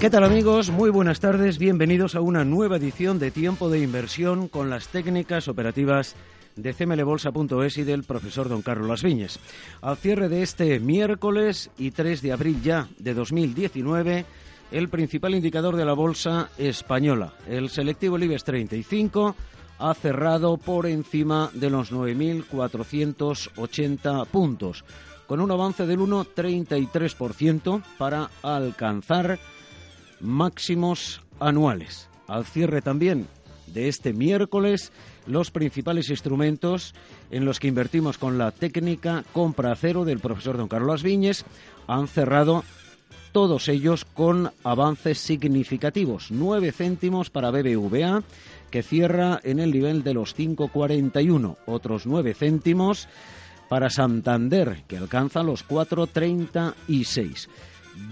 ¿Qué tal amigos? Muy buenas tardes, bienvenidos a una nueva edición de Tiempo de Inversión con las técnicas operativas de cmlbolsa.es y del profesor don Carlos Las Viñes. Al cierre de este miércoles y 3 de abril ya de 2019, el principal indicador de la bolsa española, el selectivo IBEX 35, ha cerrado por encima de los 9.480 puntos, con un avance del 1,33% para alcanzar máximos anuales. Al cierre también de este miércoles, los principales instrumentos en los que invertimos con la técnica compra cero del profesor don Carlos Viñes han cerrado todos ellos con avances significativos. Nueve céntimos para BBVA, que cierra en el nivel de los 5,41. Otros nueve céntimos para Santander, que alcanza los 4,36.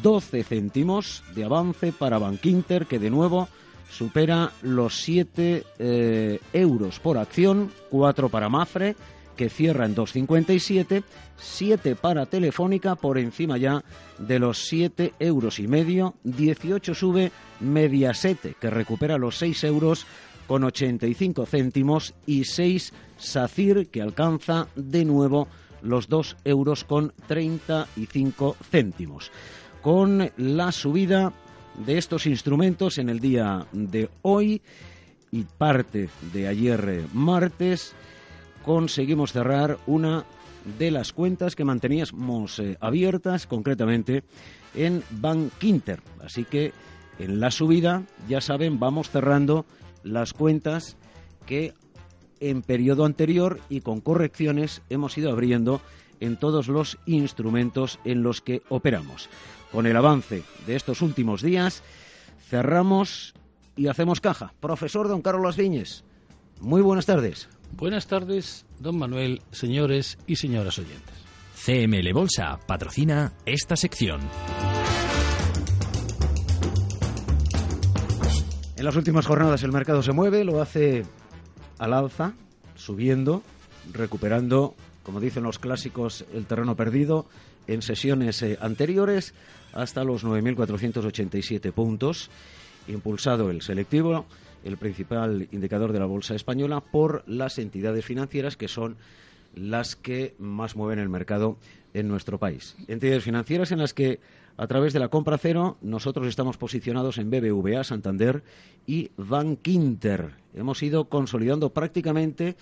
12 céntimos de avance para Bankinter, que de nuevo supera los 7 eh, euros por acción, 4 para Mafre, que cierra en 2,57, 7 para Telefónica, por encima ya de los 7 euros y medio, 18 sube Mediaset, que recupera los 6 euros con 85 céntimos, y 6 SACIR, que alcanza de nuevo los 2 euros con 35 céntimos con la subida de estos instrumentos en el día de hoy y parte de ayer eh, martes conseguimos cerrar una de las cuentas que manteníamos eh, abiertas concretamente en Bank Inter. Así que en la subida, ya saben, vamos cerrando las cuentas que en periodo anterior y con correcciones hemos ido abriendo en todos los instrumentos en los que operamos con el avance de estos últimos días, cerramos y hacemos caja. Profesor don Carlos Viñes, muy buenas tardes. Buenas tardes, don Manuel, señores y señoras oyentes. CML Bolsa patrocina esta sección. En las últimas jornadas el mercado se mueve, lo hace al alza, subiendo, recuperando, como dicen los clásicos, el terreno perdido en sesiones eh, anteriores hasta los 9.487 puntos, impulsado el selectivo, el principal indicador de la bolsa española, por las entidades financieras que son las que más mueven el mercado en nuestro país. Entidades financieras en las que a través de la compra cero nosotros estamos posicionados en BBVA, Santander y Bankinter. Hemos ido consolidando prácticamente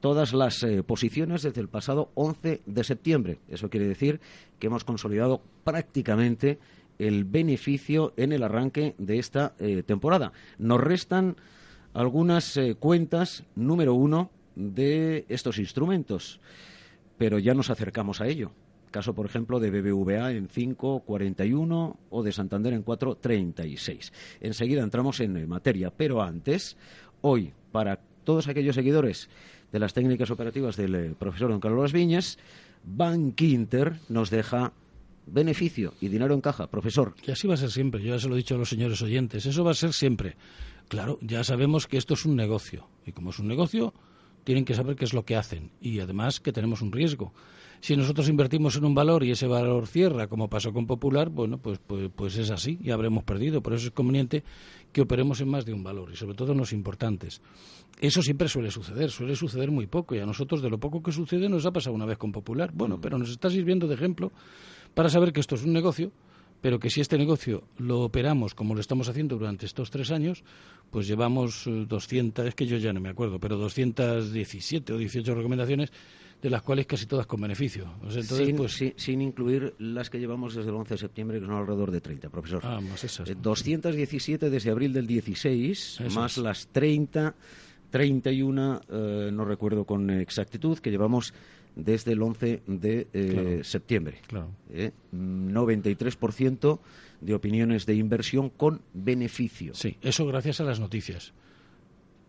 todas las eh, posiciones desde el pasado 11 de septiembre. Eso quiere decir que hemos consolidado prácticamente el beneficio en el arranque de esta eh, temporada. Nos restan algunas eh, cuentas número uno de estos instrumentos, pero ya nos acercamos a ello. Caso, por ejemplo, de BBVA en 5.41 o de Santander en 4.36. Enseguida entramos en materia, pero antes, hoy, para todos aquellos seguidores de las técnicas operativas del eh, profesor don Carlos Viñas, Bank Inter nos deja beneficio y dinero en caja, profesor. Y así va a ser siempre, yo ya se lo he dicho a los señores oyentes, eso va a ser siempre. Claro, ya sabemos que esto es un negocio y como es un negocio, tienen que saber qué es lo que hacen y además que tenemos un riesgo. Si nosotros invertimos en un valor y ese valor cierra, como pasó con Popular, bueno, pues, pues, pues es así y habremos perdido. Por eso es conveniente que operemos en más de un valor y sobre todo en los importantes. Eso siempre suele suceder, suele suceder muy poco y a nosotros de lo poco que sucede nos ha pasado una vez con Popular. Bueno, mm. pero nos está sirviendo de ejemplo para saber que esto es un negocio, pero que si este negocio lo operamos como lo estamos haciendo durante estos tres años, pues llevamos 200, eh, es que yo ya no me acuerdo, pero 217 o 18 recomendaciones, de las cuales casi todas con beneficio. sin, pues, sin, incluir las que llevamos desde el 11 de septiembre, que son alrededor de 30, profesor. Ah, más esas. 217 eh, desde abril del 16, más las 30, 31, eh, no recuerdo con exactitud, que llevamos desde el 11 de eh, septiembre. Claro. 93% eh, de opiniones de inversión con beneficio. Sí, eso gracias a las noticias.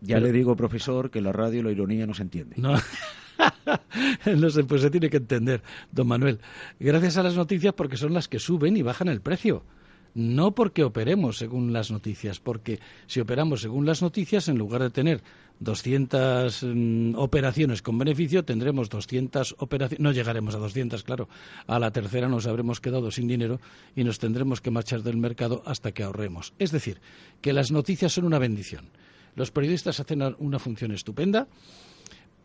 Ya le digo, profesor, que la radio la ironía no se entiende. No. no sé, pues se tiene que entender, don Manuel. Gracias a las noticias porque son las que suben y bajan el precio no porque operemos según las noticias, porque si operamos según las noticias, en lugar de tener 200 mm, operaciones con beneficio, tendremos 200 operaciones, no llegaremos a 200, claro, a la tercera nos habremos quedado sin dinero y nos tendremos que marchar del mercado hasta que ahorremos. Es decir, que las noticias son una bendición. Los periodistas hacen una función estupenda,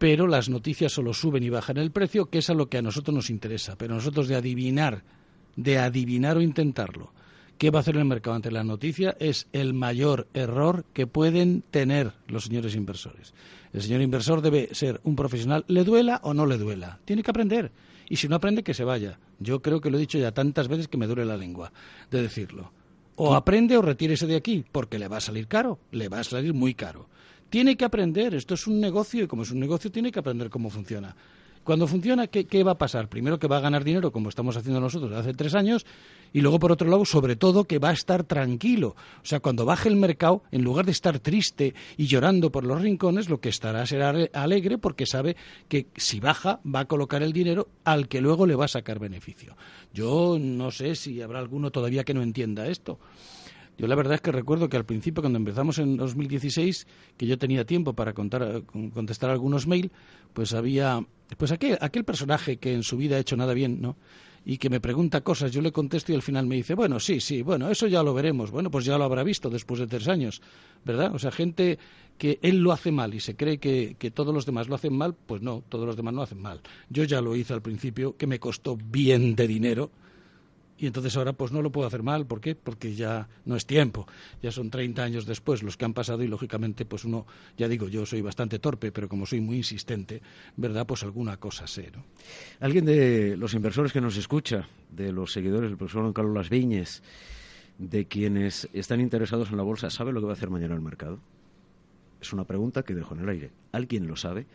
pero las noticias solo suben y bajan el precio, que es a lo que a nosotros nos interesa. Pero nosotros de adivinar, de adivinar o intentarlo, qué va a hacer el mercado ante la noticia es el mayor error que pueden tener los señores inversores. El señor inversor debe ser un profesional, le duela o no le duela. Tiene que aprender. Y si no aprende, que se vaya. Yo creo que lo he dicho ya tantas veces que me duele la lengua de decirlo. O aprende o retírese de aquí, porque le va a salir caro, le va a salir muy caro. Tiene que aprender, esto es un negocio y como es un negocio tiene que aprender cómo funciona. Cuando funciona, ¿qué, va a pasar? Primero que va a ganar dinero, como estamos haciendo nosotros hace tres años, y luego, por otro lado, sobre todo, que va a estar tranquilo. O sea, cuando baje el mercado, en lugar de estar triste y llorando por los rincones, lo que estará será alegre porque sabe que si baja, va a colocar el dinero al que luego le va a sacar beneficio. Yo no sé si habrá alguno todavía que no entienda esto. Yo la verdad es que recuerdo que al principio, cuando empezamos en 2016, que yo tenía tiempo para contar, contestar algunos mails, pues había, pues aquel, aquel personaje que en su vida ha hecho nada bien, ¿no? y que me pregunta cosas, yo le contesto y al final me dice, bueno, sí, sí, bueno, eso ya lo veremos. Bueno, pues ya lo habrá visto después de tres años, ¿verdad? O sea, gente que él lo hace mal y se cree que, que todos los demás lo hacen mal, pues no, todos los demás no hacen mal. Yo ya lo hice al principio, que me costó bien de dinero, y entonces ahora pues no lo puedo hacer mal. ¿Por qué? Porque ya no es tiempo. Ya son 30 años después los que han pasado y lógicamente pues uno, ya digo, yo soy bastante torpe, pero como soy muy insistente, ¿verdad? Pues alguna cosa sé, ¿no? Alguien de los inversores que nos escucha, de los seguidores del profesor Don Carlos Las Viñes, de quienes están interesados en la bolsa, ¿sabe lo que va a hacer mañana el mercado? Es una pregunta que dejo en el aire. ¿Alguien lo sabe?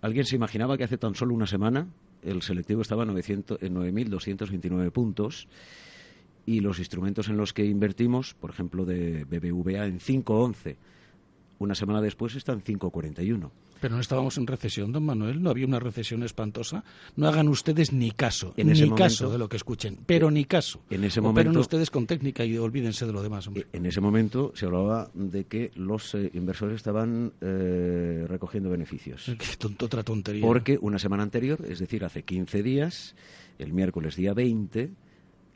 ¿Alguien se imaginaba que hace tan solo una semana el selectivo estaba en 9.229 puntos y los instrumentos en los que invertimos, por ejemplo, de BBVA en 5.11. Una semana después está en 5.41. Pero no estábamos en recesión, don Manuel, no había una recesión espantosa. No hagan ustedes ni caso, en ni caso de lo que escuchen, pero ni caso. En ese momento, ustedes con técnica y olvídense de lo demás. En ese momento se hablaba de que los eh, inversores estaban eh, recogiendo beneficios. Qué otra tontería. Porque una semana anterior, es decir, hace 15 días, el miércoles día 20,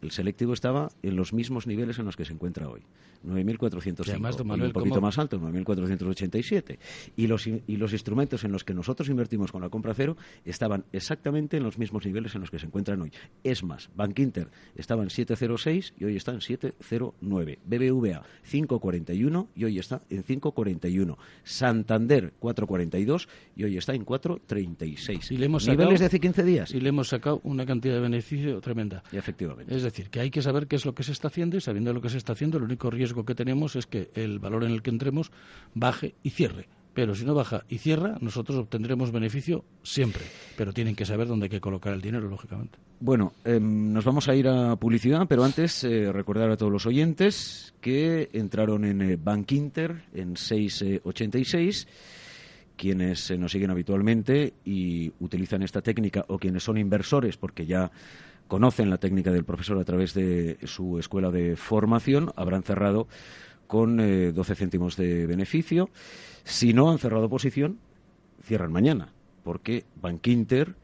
el selectivo estaba en los mismos niveles en los que se encuentra hoy. 9.405, un poquito más alto, 9.487. Y los, y los instrumentos en los que nosotros invertimos con la compra cero estaban exactamente en los mismos niveles en los que se encuentran hoy. Es más, Bank Inter estaba en 7.06 y hoy está en 7.09. BBVA 5.41 y hoy está en 5.41. Santander 4.42 y hoy está en 4.36. Y le hemos Niveles de hace 15 días. Y le hemos sacado una cantidad de beneficio tremenda. Y efectivamente. Es decir, que hay que saber qué es lo que se está haciendo y sabiendo lo que se está haciendo, el único riesgo riesgo que tenemos es que el valor en el que entremos baje y cierre. Pero si no baja y cierra, nosotros obtendremos beneficio siempre. Pero tienen que saber dónde hay que colocar el dinero, lógicamente. Bueno, em, nos vamos a ir a publicidad, pero antes eh, recordar a todos los oyentes que entraron en eh, Bank Inter en 686 quienes eh, nos siguen habitualmente y utilizan esta técnica o quienes son inversores porque ya conocen la técnica del profesor a través de su escuela de formación, habrán cerrado con 12 eh, céntimos de beneficio. Si no han cerrado posición, cierran mañana, porque Bankinter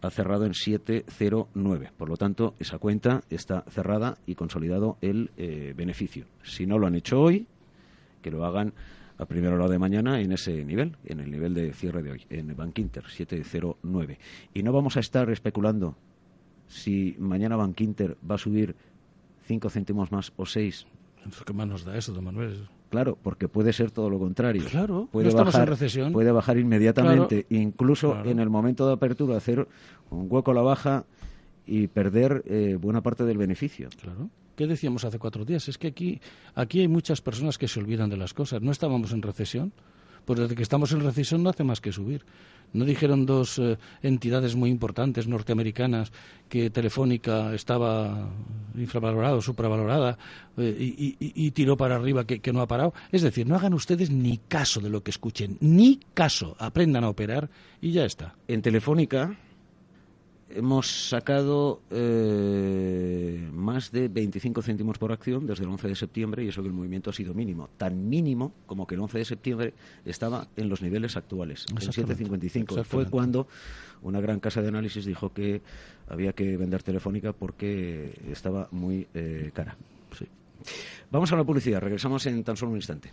ha cerrado en 709. Por lo tanto, esa cuenta está cerrada y consolidado el eh, beneficio. Si no lo han hecho hoy, que lo hagan a primera hora de mañana en ese nivel, en el nivel de cierre de hoy, en Bankinter 709. Y no vamos a estar especulando si mañana Bank Inter va a subir cinco céntimos más o seis. ¿Qué más nos da eso, don Manuel? Claro, porque puede ser todo lo contrario. Claro, puede no estamos bajar, en recesión. Puede bajar inmediatamente, Claro, incluso claro. en el momento de apertura, hacer un hueco a la baja y perder eh, buena parte del beneficio. Claro. ¿Qué decíamos hace cuatro días? Es que aquí, aquí hay muchas personas que se olvidan de las cosas. ¿No estábamos en recesión? Pues desde que estamos en recesión no hace más que subir. ¿No dijeron dos eh, entidades muy importantes norteamericanas que Telefónica estaba infravalorada o supravalorada eh, y, y- tiró para arriba que, que no ha parado? Es decir, no hagan ustedes ni caso de lo que escuchen, ni caso. Aprendan a operar y ya está. En Telefónica hemos sacado eh, más de 25 céntimos por acción desde el 11 de septiembre y eso que el movimiento ha sido mínimo. Tan mínimo como que el 11 de septiembre estaba en los niveles actuales, en Exactamente, 7,55. Fue cuando una gran casa de análisis dijo que había que vender Telefónica porque estaba muy eh, cara. Sí. Vamos a la publicidad, regresamos en tan solo un instante.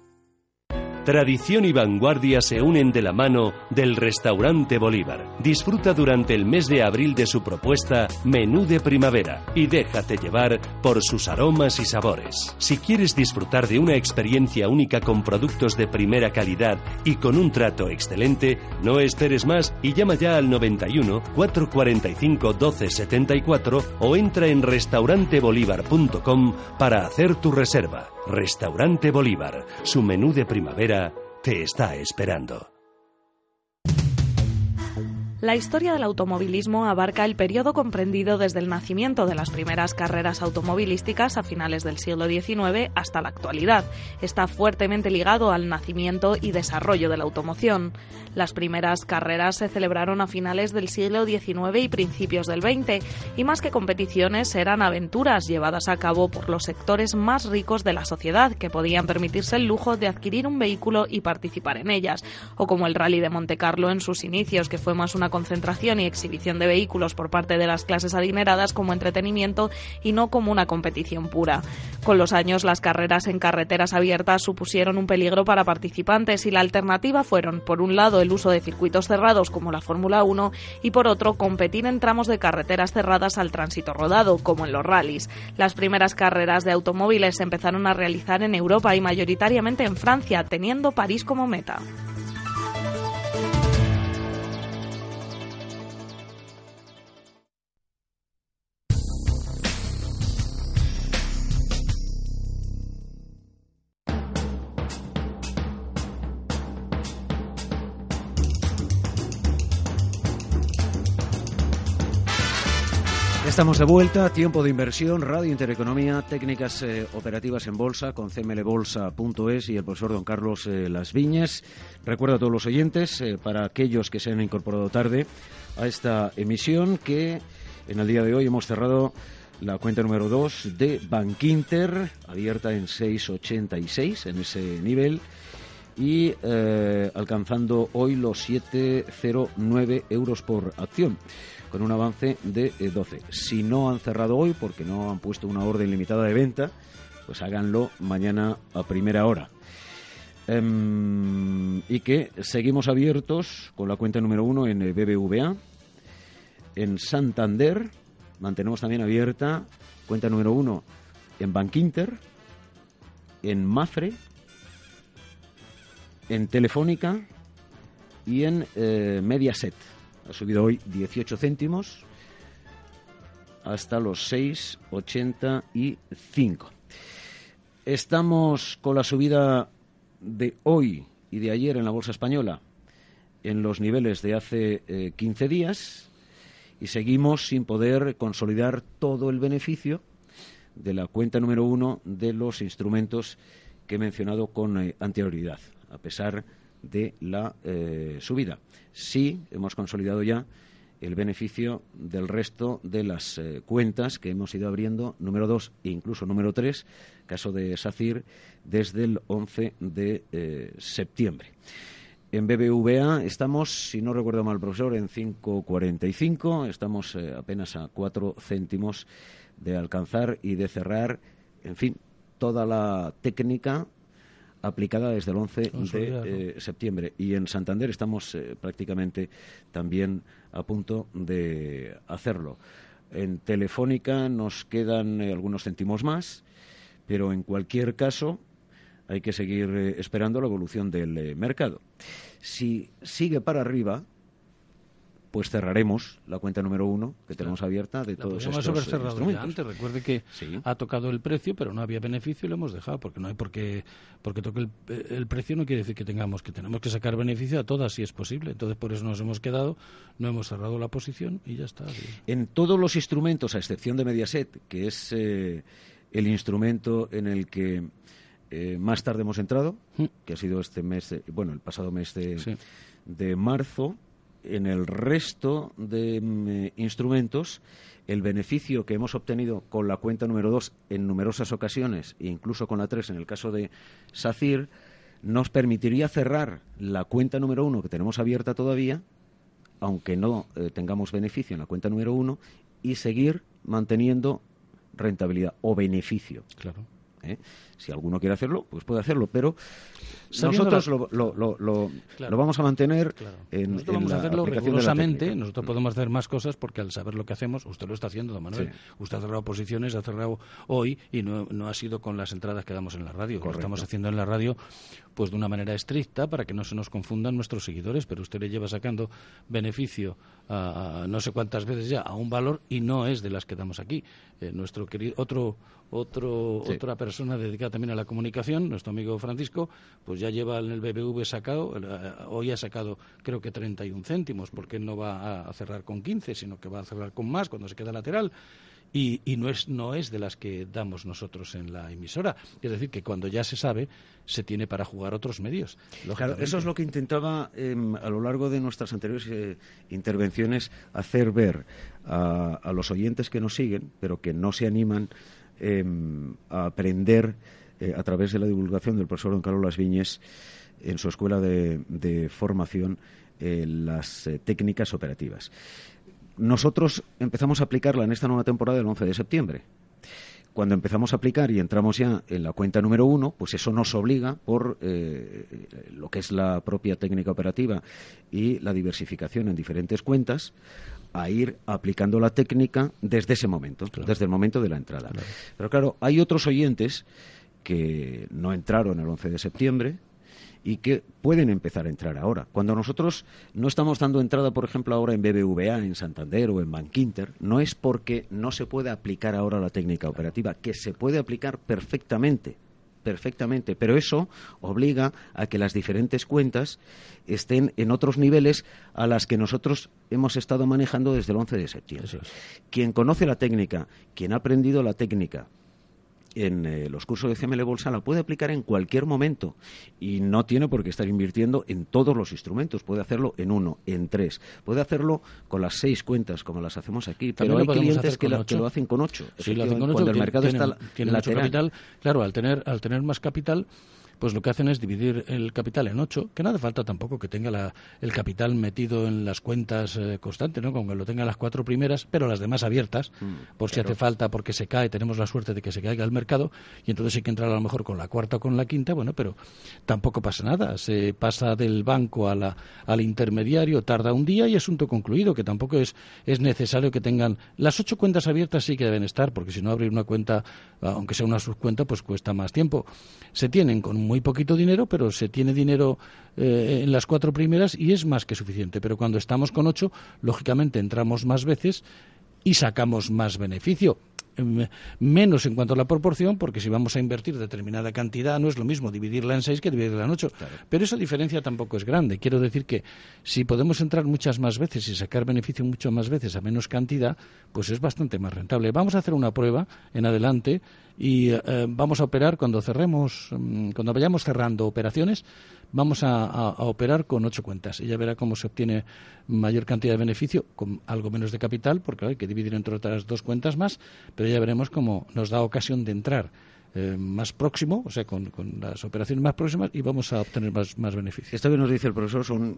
Tradición y vanguardia se unen de la mano del restaurante Bolívar. Disfruta durante el mes de abril de su propuesta Menú de Primavera y déjate llevar por sus aromas y sabores. Si quieres disfrutar de una experiencia única con productos de primera calidad y con un trato excelente, no esperes más y llama ya al 91 445 1274 o entra en restaurantebolívar.com para hacer tu reserva. Restaurante Bolívar, su menú de primavera te está esperando. La historia del automovilismo abarca el periodo comprendido desde el nacimiento de las primeras carreras automovilísticas a finales del siglo XIX hasta la actualidad. Está fuertemente ligado al nacimiento y desarrollo de la automoción. Las primeras carreras se celebraron a finales del siglo XIX y principios del XX, y más que competiciones eran aventuras llevadas a cabo por los sectores más ricos de la sociedad que podían permitirse el lujo de adquirir un vehículo y participar en ellas, o como el Rally de Monte Carlo en sus inicios, que fue más una concentración y exhibición de vehículos por parte de las clases adineradas como entretenimiento y no como una competición pura. Con los años, las carreras en carreteras abiertas supusieron un peligro para participantes y la alternativa fueron, por un lado, el uso de circuitos cerrados como la Fórmula 1 y por otro, competir en tramos de carreteras cerradas al tránsito rodado, como en los rallies. Las primeras carreras de automóviles se empezaron a realizar en Europa y mayoritariamente en Francia, teniendo París como meta. Estamos de vuelta, tiempo de inversión, Radio Intereconomía, técnicas eh, operativas en bolsa con cmlbolsa.es y el profesor don Carlos eh, Las Viñas. Recuerdo a todos los oyentes, eh, para aquellos que se han incorporado tarde a esta emisión, que en el día de hoy hemos cerrado la cuenta número 2 de Bankinter, abierta en 6,86 en ese nivel y eh, alcanzando hoy los 7,09 euros por acción, con un avance de eh, 12. Si no han cerrado hoy, porque no han puesto una orden limitada de venta, pues háganlo mañana a primera hora. Em, y que seguimos abiertos con la cuenta número 1 en BBVA, en Santander, mantenemos también abierta cuenta número 1 en Bankinter, en Mafre, en Telefónica y en eh, Mediaset. Ha subido hoy 18 céntimos hasta los 6,85. Estamos con la subida de hoy y de ayer en la bolsa española en los niveles de hace eh, 15 días y seguimos sin poder consolidar todo el beneficio de la cuenta número uno de los instrumentos que he mencionado con eh, anterioridad, a pesar de la eh, subida. Sí, hemos consolidado ya el beneficio del resto de las eh, cuentas que hemos ido abriendo, número dos e incluso número tres, caso de SACIR, desde el 11 de eh, septiembre. En BBVA estamos, si no recuerdo mal, profesor, en 5.45, estamos apenas a cuatro céntimos de alcanzar y de cerrar, en fin, toda la técnica aplicada desde el 11 de eh, septiembre. Y en Santander estamos eh, prácticamente también a punto de hacerlo. En Telefónica nos quedan eh, algunos céntimos más, pero en cualquier caso hay que seguir esperando la evolución del mercado. Si sigue para arriba, pues cerraremos la cuenta número uno que tenemos abierta de todos estos haber cerrado antes. Recuerde que ha tocado el precio, pero no había beneficio y lo hemos dejado, porque no hay por qué, porque toque el, precio no quiere decir que tengamos que tenemos que sacar beneficio a todas si es posible. Entonces por eso nos hemos quedado, no hemos cerrado la posición y ya está. En todos los instrumentos, a excepción de Mediaset, que es eh, el instrumento en el que eh, más tarde hemos entrado, mm. que ha sido este mes, bueno, el pasado mes de, de marzo en el resto de mm, instrumentos, el beneficio que hemos obtenido con la cuenta número 2 en numerosas ocasiones, e incluso con la 3 en el caso de SACIR, nos permitiría cerrar la cuenta número 1 que tenemos abierta todavía, aunque no eh, tengamos beneficio en la cuenta número 1, y seguir manteniendo rentabilidad o beneficio. Claro. ¿Eh? Si alguno quiere hacerlo, pues puede hacerlo, pero nosotros lo, lo, vamos a mantener en, nosotros vamos a hacerlo rigurosamente. Nosotros podemos hacer más cosas porque al saber lo que hacemos, usted lo está haciendo, don Manuel. Usted ha cerrado posiciones, ha cerrado hoy y no, no, ha sido con las entradas que damos en la radio. Lo estamos haciendo en la radio pues de una manera estricta para que no se nos confundan nuestros seguidores, pero usted le lleva sacando beneficio a, no sé cuántas veces ya a un valor y no es de las que damos aquí. Eh, nuestro querido otro otro otra persona dedicada también a la comunicación, nuestro amigo Francisco, pues ya lleva en el BBV sacado, eh, hoy ha sacado creo que 31 céntimos, porque no va a cerrar con 15, sino que va a cerrar con más cuando se queda lateral. Y, no, es, no es de las que damos nosotros en la emisora. Es decir, que cuando ya se sabe, se tiene para jugar otros medios. Claro, eso es lo que intentaba em, a lo largo de nuestras anteriores eh, intervenciones hacer ver a, los oyentes que nos siguen, pero que no se animan em, a aprender eh, a través de la divulgación del profesor don Carlos Las Viñes en su escuela de, formación eh, las eh, técnicas operativas. Nosotros empezamos a aplicarla en esta nueva temporada el 11 de septiembre. Cuando empezamos a aplicar y entramos ya en la cuenta número uno, pues eso nos obliga, por lo que es la propia técnica operativa y la diversificación en diferentes cuentas, a ir aplicando la técnica desde ese momento, desde el momento de la entrada. Pero claro, hay otros oyentes que no entraron el 11 de septiembre y que pueden empezar a entrar ahora. Cuando nosotros no estamos dando entrada, por ejemplo, ahora en BBVA, en Santander o en Bankinter, no es porque no se pueda aplicar ahora la técnica operativa, que se puede aplicar perfectamente, perfectamente, pero eso obliga a que las diferentes cuentas estén en otros niveles a las que nosotros hemos estado manejando desde el 11 de septiembre. Quien conoce la técnica, quien ha aprendido la técnica, en eh, los cursos de CML Bolsa la puede aplicar en cualquier momento y no tiene por qué estar invirtiendo en todos los instrumentos. Puede hacerlo en uno, en tres. Puede hacerlo con las seis cuentas, como las hacemos aquí. pero hay clientes que, lo hacen con ocho. Sí, lo hacen con ocho. Cuando el mercado está tiene mucho capital. Claro, al tener, al tener más capital pues lo que hacen es dividir el capital en ocho, que no hace falta tampoco que tenga el capital metido en las cuentas eh, constantes, ¿no? Con que lo tenga las cuatro primeras, pero las demás abiertas, mm, por si hace falta, porque se cae, tenemos la suerte de que se caiga el mercado, y entonces hay que entrar a lo mejor con la cuarta o con la quinta, bueno, pero tampoco pasa nada. Se pasa del banco a la, al intermediario, tarda un día y asunto concluido, que tampoco es, es necesario que tengan las ocho cuentas abiertas, sí que deben estar, porque si no abrir una cuenta, aunque sea una subcuenta, pues cuesta más tiempo. Se tienen con muy poquito dinero, pero se tiene dinero eh, en las cuatro primeras y es más que suficiente. Pero cuando estamos con ocho, lógicamente entramos más veces y sacamos más beneficio. em, menos en cuanto a la proporción, porque si vamos a invertir determinada cantidad, no es lo mismo dividirla en seis que dividirla en ocho. Pero esa diferencia tampoco es grande. Quiero decir que si podemos entrar muchas más veces y sacar beneficio muchas más veces a menos cantidad, pues es bastante más rentable. Vamos a hacer una prueba en adelante y eh, vamos a operar cuando cerremos, mm, cuando vayamos cerrando operaciones, vamos a, operar con ocho cuentas. Ella verá cómo se obtiene mayor cantidad de beneficio con algo menos de capital, porque hay que dividir entre otras dos cuentas más, pero ya veremos cómo nos da ocasión de entrar eh, más próximo, o sea, con, las operaciones más próximas y vamos a obtener más, más beneficios. Esto que nos dice el profesor son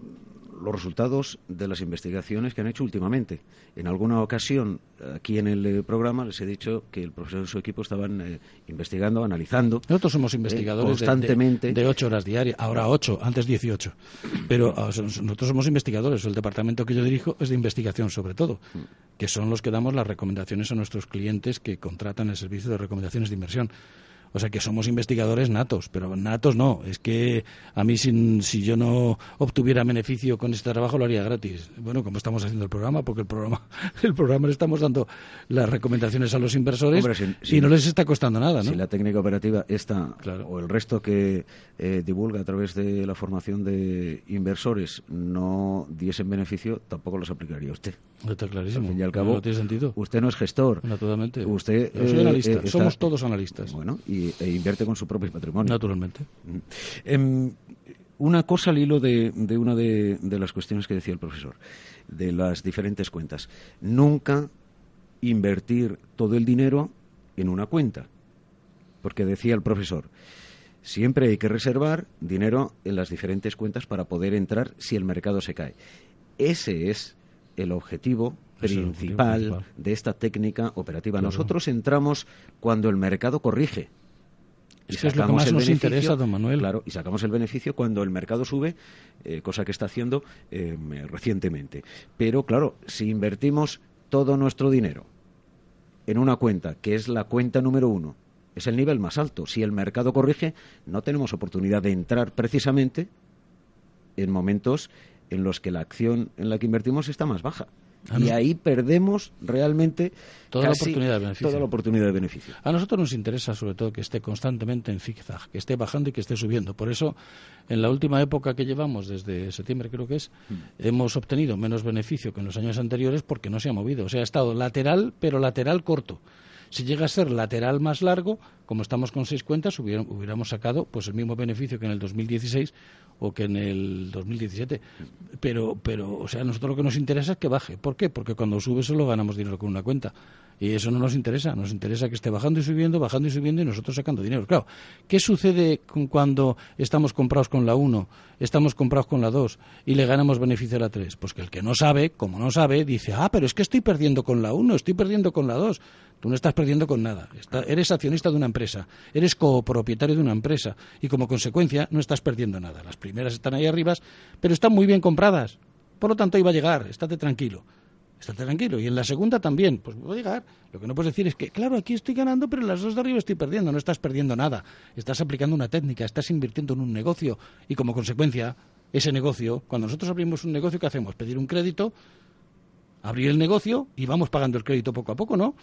los resultados de las investigaciones que han hecho últimamente. En alguna ocasión, aquí en el eh, programa, les he dicho que el profesor y su equipo estaban eh, investigando, analizando. Nosotros somos investigadores constantemente. De, ocho horas diarias, ahora ocho, antes dieciocho. Pero ah, nosotros somos investigadores. El departamento que yo dirijo es de investigación, sobre todo, que son los que damos las recomendaciones a nuestros clientes que contratan el servicio de recomendaciones de inversión. O sea que somos investigadores natos, pero natos no. Es que a mí si yo no obtuviera beneficio con este trabajo lo haría gratis. Bueno, como estamos haciendo el programa, porque el programa, el programa le estamos dando las recomendaciones a los inversores y no les está costando nada, ¿no? Si la técnica operativa está, o el resto que eh, divulga a través de la formación de inversores no diesen beneficio, tampoco los aplicaría usted. Está clarísimo. Al fin y al cabo, no tiene sentido. Usted no es gestor. Naturalmente. Usted, Yo soy analista. Eh, Somos todos analistas. Bueno, y e invierte con su propio patrimonio. Naturalmente. Mm. Em, una cosa al hilo de, una de, las cuestiones que decía el profesor, de las diferentes cuentas. Nunca invertir todo el dinero en una cuenta. Porque decía el profesor, siempre hay que reservar dinero en las diferentes cuentas para poder entrar si el mercado se cae. Ese es el objetivo principal, de esta técnica operativa. Nosotros entramos cuando el mercado corrige. Y es lo que más nos interesa, don Manuel. Claro, y sacamos el beneficio cuando el mercado sube, eh, cosa que está haciendo eh, recientemente. Pero claro, si invertimos todo nuestro dinero en una cuenta, que es la cuenta número uno, es el nivel más alto. Si el mercado corrige, no tenemos oportunidad de entrar precisamente en momentos en los que la acción en la que invertimos está más baja. Y ahí perdemos realmente toda la oportunidad de beneficio. Toda la oportunidad de beneficio. A nosotros nos interesa sobre todo que esté constantemente en zigzag, que esté bajando y que esté subiendo. Por eso, en la última época que llevamos, desde septiembre creo que es, mm. hemos obtenido menos beneficio que en los años anteriores porque no se ha movido. O sea, ha estado lateral, pero lateral corto. Si llega a ser lateral más largo, como estamos con seis cuentas, hubiéramos sacado pues el mismo beneficio que en el 2016 o que en el 2017. Pero, pero, o sea, nosotros lo que nos interesa es que baje. ¿Por qué? Porque cuando sube solo ganamos dinero con una cuenta. Y eso no nos interesa. Nos interesa que esté bajando y subiendo, bajando y subiendo y nosotros sacando dinero. Claro, ¿qué sucede cuando estamos comprados con la 1, estamos comprados con la 2 y le ganamos beneficio a la 3? Pues que el que no sabe, como no sabe, dice, ah, pero es que estoy perdiendo con la 1, estoy perdiendo con la 2. Tú no estás perdiendo con nada. eres accionista de una empresa, eres copropietario de una empresa y como consecuencia no estás perdiendo nada. Las primeras están ahí arriba, pero están muy bien compradas. Por lo tanto, ahí va a llegar, estate tranquilo. Estate tranquilo. Y en la segunda también, pues va a llegar. Lo que no puedes decir es que, claro, aquí estoy ganando, pero en las dos de arriba estoy perdiendo. No estás perdiendo nada. Estás aplicando una técnica, estás invirtiendo en un negocio y como consecuencia, ese negocio, cuando nosotros abrimos un negocio, ¿qué hacemos? Pedir un crédito, abrir el negocio y vamos pagando el crédito poco a poco, ¿no?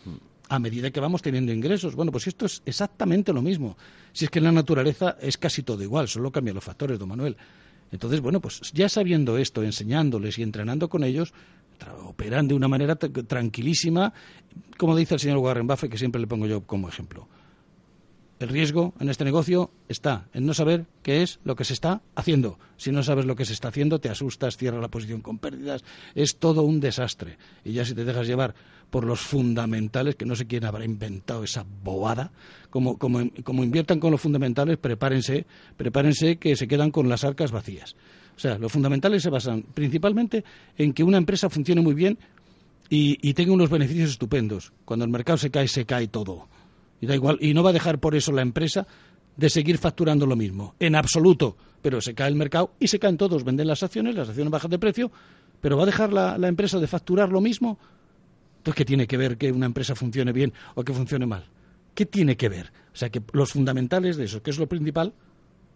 a medida que vamos teniendo ingresos. Bueno, pues esto es exactamente lo mismo. Si es que en la naturaleza es casi todo igual, solo cambian los factores, don Manuel. Entonces, bueno, pues ya sabiendo esto, enseñándoles y entrenando con ellos, operan de una manera tranquilísima, como dice el señor Warren Buffett, que siempre le pongo yo como ejemplo. El riesgo en este negocio está en no saber qué es lo que se está haciendo. Si no sabes lo que se está haciendo, te asustas, cierras la posición con pérdidas, es todo un desastre. Y ya si te dejas llevar por los fundamentales, que no sé quién habrá inventado esa bobada, como, como, como inviertan con los fundamentales, prepárense, prepárense que se quedan con las arcas vacías. O sea, los fundamentales se basan principalmente en que una empresa funcione muy bien y, y tenga unos beneficios estupendos. Cuando el mercado se cae, se cae todo. Y da igual, y no va a dejar por eso la empresa de seguir facturando lo mismo, en absoluto. Pero se cae el mercado y se caen todos, venden las acciones, las acciones bajan de precio, pero ¿va a dejar la, empresa de facturar lo mismo? Entonces, ¿qué tiene que ver que una empresa funcione bien o que funcione mal? ¿Qué tiene que ver? O sea, que los fundamentales de eso, que es lo principal,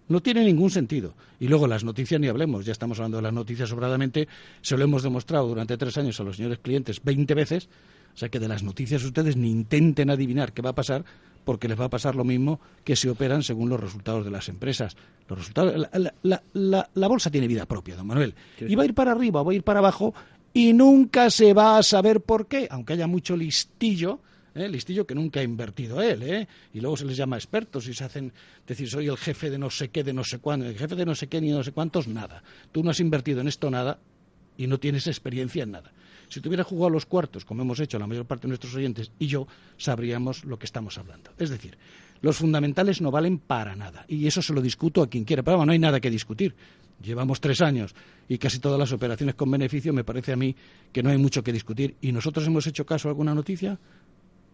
no tiene ningún sentido. Y luego las noticias ni hablemos, ya estamos hablando de las noticias sobradamente, se lo hemos demostrado durante tres años a los señores clientes veinte veces, O sea que de las noticias ustedes ni intenten adivinar qué va a pasar, porque les va a pasar lo mismo que se operan según los resultados de las empresas. Los resultados, la, bolsa tiene vida propia, don Manuel. Y va a ir para arriba, va a ir para abajo, y nunca se va a saber por qué, aunque haya mucho listillo. ¿eh? listillo que nunca ha invertido él, ¿eh? y luego se les llama expertos y se hacen decir soy el jefe de no sé qué, de no sé cuándo, el jefe de no sé qué ni no sé cuántos, nada. Tú no has invertido en esto nada y no tienes experiencia en nada. Si tuviera jugado los cuartos, como hemos hecho la mayor parte de nuestros oyentes y yo, sabríamos lo que estamos hablando. Es decir, los fundamentales no valen para nada. Y eso se lo discuto a quien quiera. Pero no hay nada que discutir. Llevamos tres años y casi todas las operaciones con beneficio me parece a mí que no hay mucho que discutir. ¿Y nosotros hemos hecho caso a alguna noticia?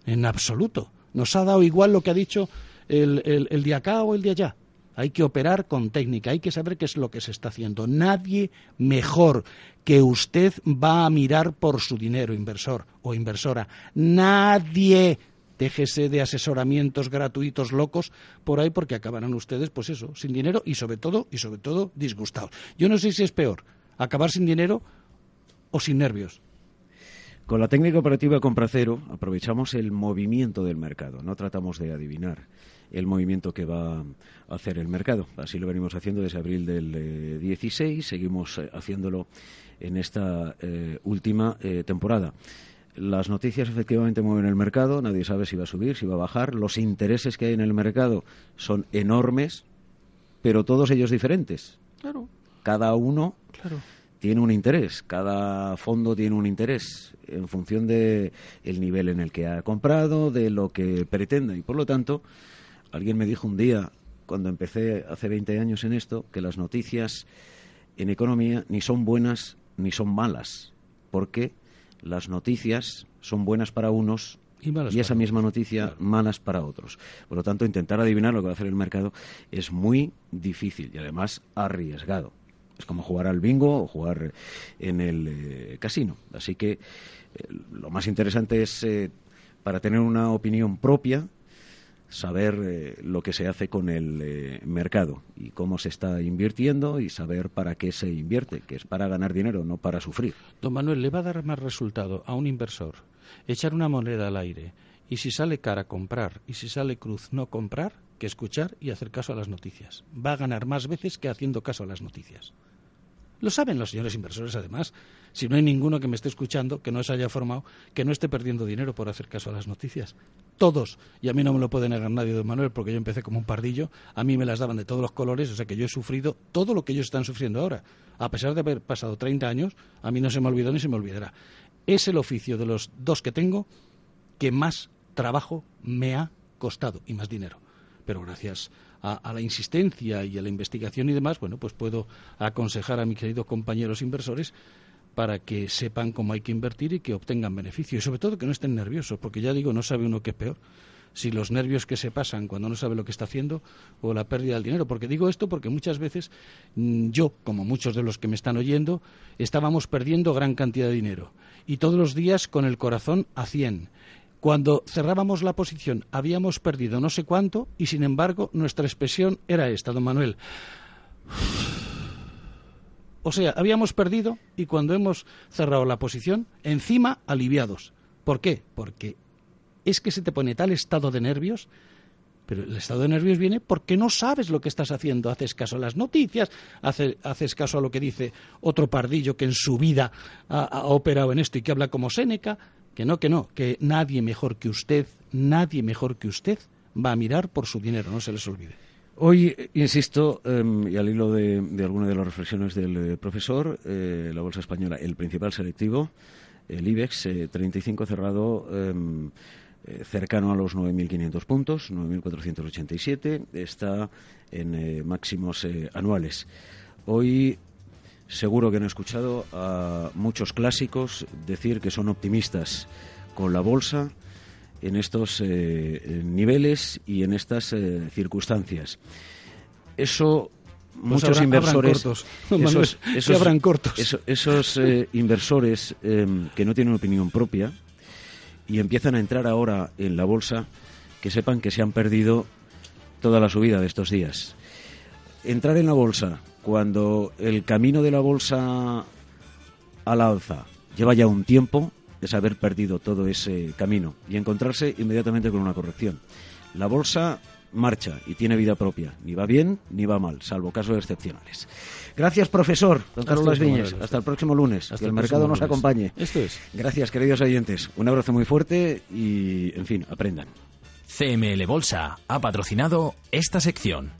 En absoluto. Nos ha dado igual lo que ha dicho el, el, el acá o el de allá. Hay que operar con técnica, hay que saber qué es lo que se está haciendo. Nadie mejor que usted va a mirar por su dinero, inversor o inversora. Nadie. Déjese de asesoramientos gratuitos locos por ahí porque acabarán ustedes, pues eso, sin dinero y sobre todo, y sobre todo, disgustados. Yo no sé si es peor, acabar sin dinero o sin nervios. Con la técnica operativa compra cero aprovechamos el movimiento del mercado, no tratamos de adivinar el movimiento que va a hacer el mercado. Así lo venimos haciendo desde abril del 16, eh, seguimos eh, haciéndolo en esta eh, última temporada. Las noticias efectivamente mueven el mercado, nadie sabe si va a subir, si va a bajar. Los intereses que hay en el mercado son enormes, pero todos ellos diferentes. Claro. Cada uno tiene un interés, cada fondo tiene un interés en función de el nivel en el que ha comprado, de lo que pretende y por lo tanto Alguien me dijo un día, cuando empecé hace 20 años en esto, que las noticias en economía ni son buenas ni son malas, porque las noticias son buenas para unos y, esa misma noticia malas para otros. Por lo tanto, intentar adivinar lo que va a hacer el mercado es muy difícil y además arriesgado. Es como jugar al bingo o jugar en el eh, casino. Así que eh, lo más interesante es, eh, para tener una opinión propia, saber eh, lo que se hace con el mercado y cómo se está invirtiendo y saber para qué se invierte, que es para ganar dinero, no para sufrir. Don Manuel, ¿le va a dar más resultado a un inversor echar una moneda al aire y si sale cara comprar y si sale cruz no comprar que escuchar y hacer caso a las noticias? Va a ganar más veces que haciendo caso a las noticias. Lo saben los señores inversores, además. Si no hay ninguno que me esté escuchando, que no se haya formado, que no esté perdiendo dinero por hacer caso a las noticias. Todos. Y a mí no me lo puede negar nadie, don Manuel, porque yo empecé como un pardillo. A mí me las daban de todos los colores, o sea que yo he sufrido todo lo que ellos están sufriendo ahora. A pesar de haber pasado 30 años, a mí no se me olvidó ni se me olvidará. Es el oficio de los dos que tengo que más trabajo me ha costado y más dinero. Pero gracias a, la insistencia y a la investigación y demás, bueno, pues puedo aconsejar a mis queridos compañeros inversores para que sepan cómo hay que invertir y que obtengan beneficio. Y sobre todo que no estén nerviosos, porque ya digo, no sabe uno qué es peor. Si los nervios que se pasan cuando no sabe lo que está haciendo o la pérdida del dinero. Porque digo esto porque muchas veces mm, yo, como muchos de los que me están oyendo, estábamos perdiendo gran cantidad de dinero. Y todos los días con el corazón a 100 cuando cerrábamos la posición habíamos perdido no sé cuánto y sin embargo nuestra expresión era esta, don Manuel. O sea, habíamos perdido y cuando hemos cerrado la posición, encima aliviados. ¿Por qué? Porque es que se te pone tal estado de nervios, pero el estado de nervios viene porque no sabes lo que estás haciendo. Haces caso a las noticias, haces caso a lo que dice otro pardillo que en su vida ha, ha operado en esto y que habla como Séneca que no, que no, que nadie mejor que usted, nadie mejor que usted va a mirar por su dinero, no se les olvide. Hoy, insisto, em, y al hilo de, de alguna de las reflexiones del eh, profesor, eh, la Bolsa Española, el principal selectivo, el IBEX, 35 eh, cerrado em, cercano a los 9.500 puntos, 9.487, está en máximos anuales. Hoy Seguro que han escuchado a muchos clásicos decir que son optimistas con la bolsa en estos eh, niveles y en estas eh, circunstancias. Eso pues muchos inversores esos, esos, cortos. esos eh, inversores em, que no tienen opinión propia y empiezan a entrar ahora en la bolsa que sepan que se han perdido toda la subida de estos días. Entrar en la bolsa cuando el camino de la bolsa al alza lleva ya un tiempo, es haber perdido todo ese camino y encontrarse inmediatamente con una corrección. La bolsa marcha y tiene vida propia. Ni va bien ni va mal, salvo casos excepcionales. Gracias, profesor don Carlos Las Viñas. Hasta el próximo lunes. que el, mercado nos acompañe. Esto es. Gracias, queridos oyentes. Un abrazo muy fuerte y, en fin, aprendan. CML Bolsa ha patrocinado esta sección.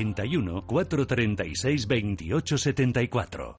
91 436 28 74.